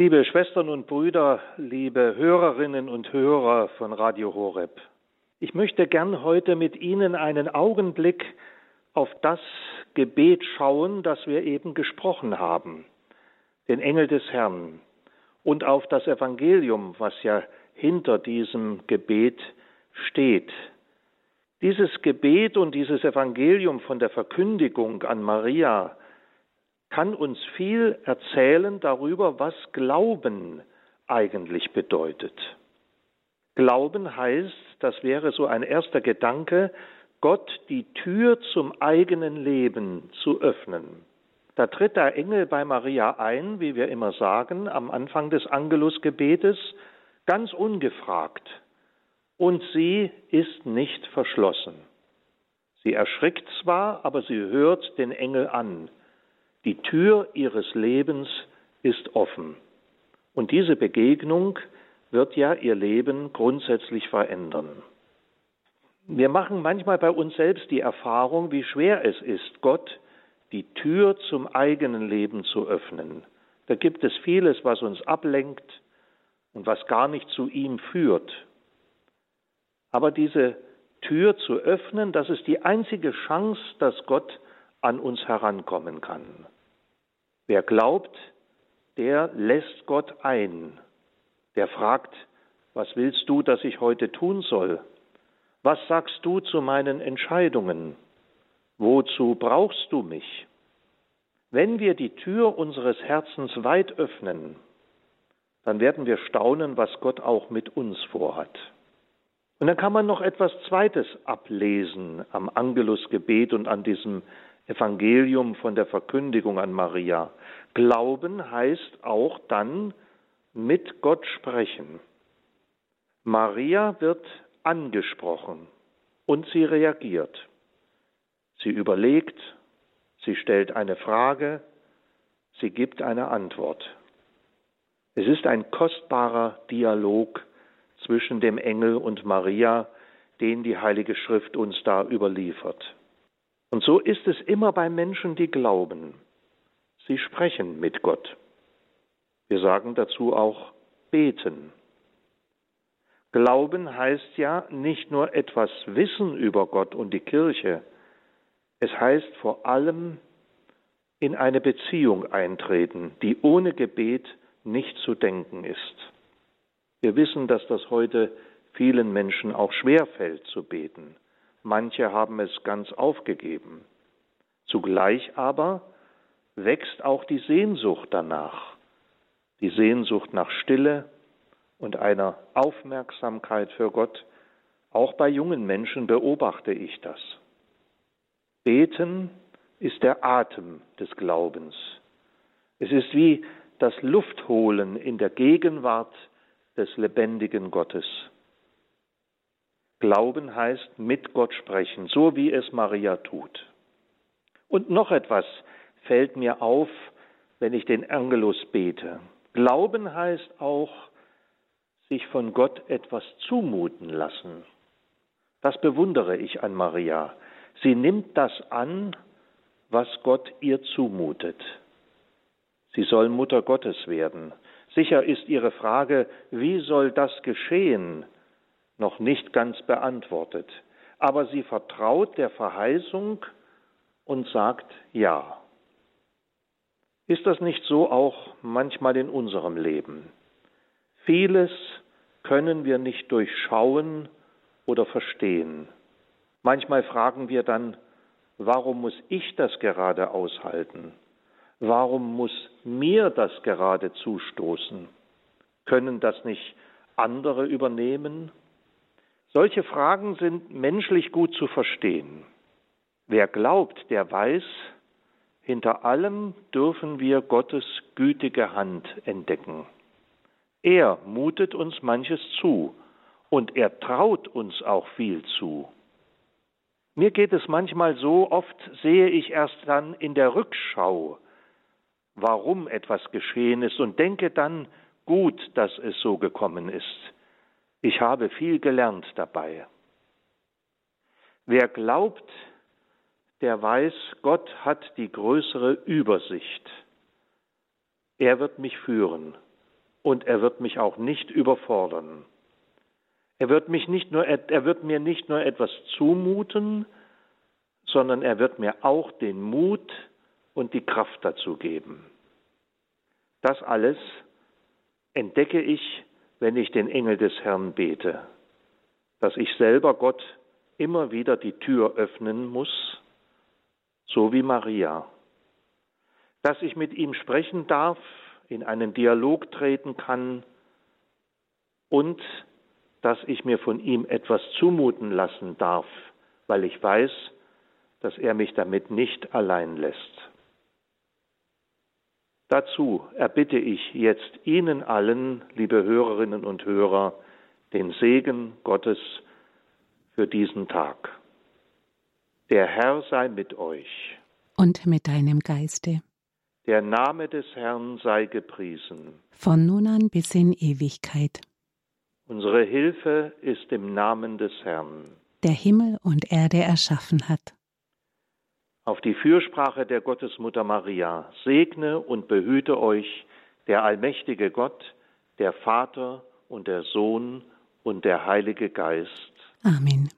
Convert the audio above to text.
Liebe Schwestern und Brüder, liebe Hörerinnen und Hörer von Radio Horeb, ich möchte gern heute mit Ihnen einen Augenblick auf das Gebet schauen, das wir eben gesprochen haben, den Engel des Herrn, und auf das Evangelium, was ja hinter diesem Gebet steht. Dieses Gebet und dieses Evangelium von der Verkündigung an Maria kann uns viel erzählen darüber, was Glauben eigentlich bedeutet. Glauben heißt, das wäre so ein erster Gedanke, Gott die Tür zum eigenen Leben zu öffnen. Da tritt der Engel bei Maria ein, wie wir immer sagen, am Anfang des Angelusgebetes, ganz ungefragt. Und sie ist nicht verschlossen. Sie erschrickt zwar, aber sie hört den Engel an. Die Tür ihres Lebens ist offen. Und diese Begegnung wird ja ihr Leben grundsätzlich verändern. Wir machen manchmal bei uns selbst die Erfahrung, wie schwer es ist, Gott die Tür zum eigenen Leben zu öffnen. Da gibt es vieles, was uns ablenkt und was gar nicht zu ihm führt. Aber diese Tür zu öffnen, das ist die einzige Chance, dass Gott an uns herankommen kann. Wer glaubt, der lässt Gott ein. Der fragt, was willst du, dass ich heute tun soll? Was sagst du zu meinen Entscheidungen? Wozu brauchst du mich? Wenn wir die Tür unseres Herzens weit öffnen, dann werden wir staunen, was Gott auch mit uns vorhat. Und dann kann man noch etwas Zweites ablesen am Angelusgebet und an diesem Evangelium von der Verkündigung an Maria. Glauben heißt auch dann mit Gott sprechen. Maria wird angesprochen und sie reagiert. Sie überlegt, sie stellt eine Frage, sie gibt eine Antwort. Es ist ein kostbarer Dialog zwischen dem Engel und Maria, den die Heilige Schrift uns da überliefert. Und so ist es immer bei Menschen, die glauben. Sie sprechen mit Gott. Wir sagen dazu auch beten. Glauben heißt ja nicht nur etwas wissen über Gott und die Kirche, es heißt vor allem in eine Beziehung eintreten, die ohne Gebet nicht zu denken ist. Wir wissen, dass das heute vielen Menschen auch schwer fällt zu beten. Manche haben es ganz aufgegeben. Zugleich aber wächst auch die Sehnsucht danach, die Sehnsucht nach Stille und einer Aufmerksamkeit für Gott. Auch bei jungen Menschen beobachte ich das. Beten ist der Atem des Glaubens. Es ist wie das Luftholen in der Gegenwart des lebendigen Gottes. Glauben heißt mit Gott sprechen, so wie es Maria tut. Und noch etwas fällt mir auf, wenn ich den Angelus bete. Glauben heißt auch, sich von Gott etwas zumuten lassen. Das bewundere ich an Maria. Sie nimmt das an, was Gott ihr zumutet. Sie soll Mutter Gottes werden. Sicher ist ihre Frage, wie soll das geschehen, noch nicht ganz beantwortet. Aber sie vertraut der Verheißung und sagt Ja. Ist das nicht so auch manchmal in unserem Leben? Vieles können wir nicht durchschauen oder verstehen. Manchmal fragen wir dann, warum muss ich das gerade aushalten? Warum muss mir das gerade zustoßen? Können das nicht andere übernehmen? Solche Fragen sind menschlich gut zu verstehen. Wer glaubt, der weiß, hinter allem dürfen wir Gottes gütige Hand entdecken. Er mutet uns manches zu und er traut uns auch viel zu. Mir geht es manchmal so, oft sehe ich erst dann in der Rückschau, warum etwas geschehen ist und denke dann, gut, dass es so gekommen ist. Ich habe viel gelernt dabei. Wer glaubt, der weiß, Gott hat die größere Übersicht. Er wird mich führen und er wird mich auch nicht überfordern. Er wird, mich nicht nur, er wird mir nicht nur etwas zumuten, sondern er wird mir auch den Mut und die Kraft dazu geben. Das alles entdecke ich, wenn ich den Engel des Herrn bete, dass ich selber Gott immer wieder die Tür öffnen muss, so wie Maria, dass ich mit ihm sprechen darf, in einen Dialog treten kann und dass ich mir von ihm etwas zumuten lassen darf, weil ich weiß, dass er mich damit nicht allein lässt. Dazu erbitte ich jetzt Ihnen allen, liebe Hörerinnen und Hörer, den Segen Gottes für diesen Tag. Der Herr sei mit euch. Und mit deinem Geiste. Der Name des Herrn sei gepriesen. Von nun an bis in Ewigkeit. Unsere Hilfe ist im Namen des Herrn. Der Himmel und Erde erschaffen hat. Auf die Fürsprache der Gottesmutter Maria segne und behüte euch der allmächtige Gott, der Vater und der Sohn und der Heilige Geist. Amen.